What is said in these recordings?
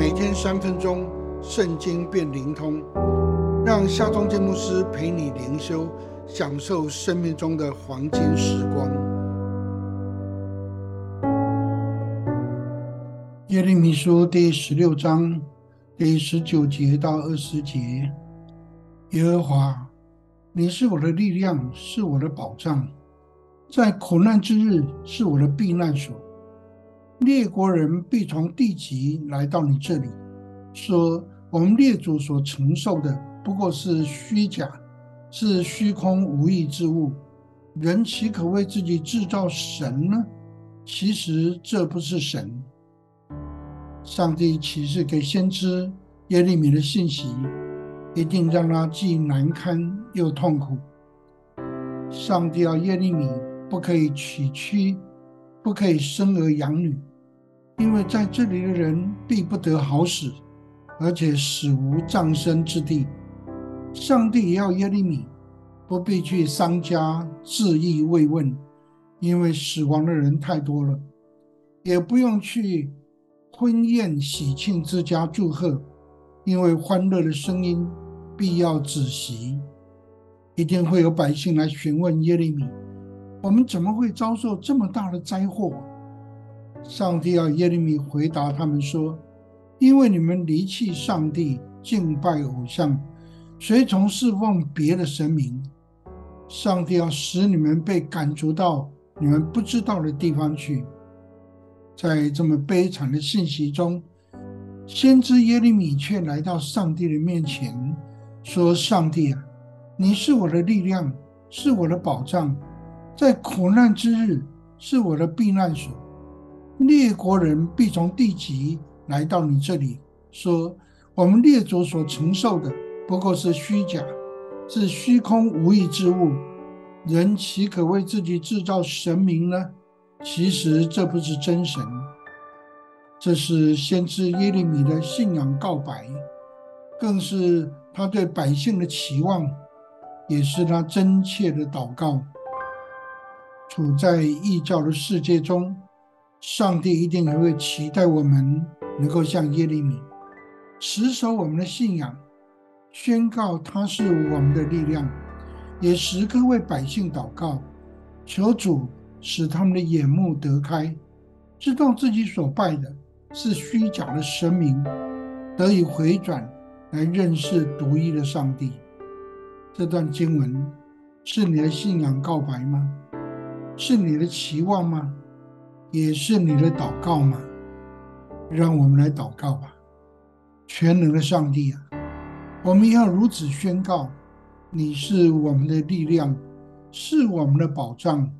每天三分钟，圣经变灵通，让夏忠建牧师陪你灵修，享受生命中的黄金时光。耶利米书第十六章第十九节到二十节，耶和华，你是我的力量，是我的保障，在苦难之日是我的避难所。列国人必从地极来到你这里，说：“我们列祖所承受的不过是虚假，是虚空无益之物。人岂可为自己制造神呢？其实这不是神。上帝启示给先知耶利米的信息，一定让他既难堪又痛苦。上帝要耶利米不可以娶妻，不可以生儿养女。”因为在这里的人必不得好死，而且死无葬身之地。上帝也要耶利米不必去商家致意慰问，因为死亡的人太多了；也不用去婚宴喜庆之家祝贺，因为欢乐的声音必要止息。一定会有百姓来询问耶利米：我们怎么会遭受这么大的灾祸？上帝要耶利米回答他们说：“因为你们离弃上帝，敬拜偶像，随从侍奉别的神明，上帝要使你们被赶逐到你们不知道的地方去。”在这么悲惨的信息中，先知耶利米却来到上帝的面前，说：“上帝啊，你是我的力量，是我的保障，在苦难之日是我的避难所。”列国人必从地极来到你这里，说：“我们列祖所承受的不过是虚假，是虚空无益之物。人岂可为自己制造神明呢？其实这不是真神。这是先知耶利米的信仰告白，更是他对百姓的期望，也是他真切的祷告。处在异教的世界中。”上帝一定还会期待我们能够像耶利米，持守我们的信仰，宣告他是我们的力量，也时刻为百姓祷告，求主使他们的眼目得开，知道自己所拜的是虚假的神明，得以回转来认识独一的上帝。这段经文是你的信仰告白吗？是你的期望吗？也是你的祷告吗？让我们来祷告吧，全能的上帝啊，我们要如此宣告：你是我们的力量，是我们的保障。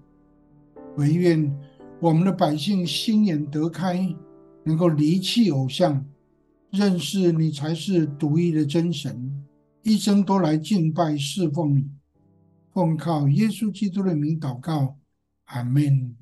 唯愿我们的百姓心眼得开，能够离弃偶像，认识你才是独一的真神，一生都来敬拜侍奉你。奉靠耶稣基督的名祷告，阿门。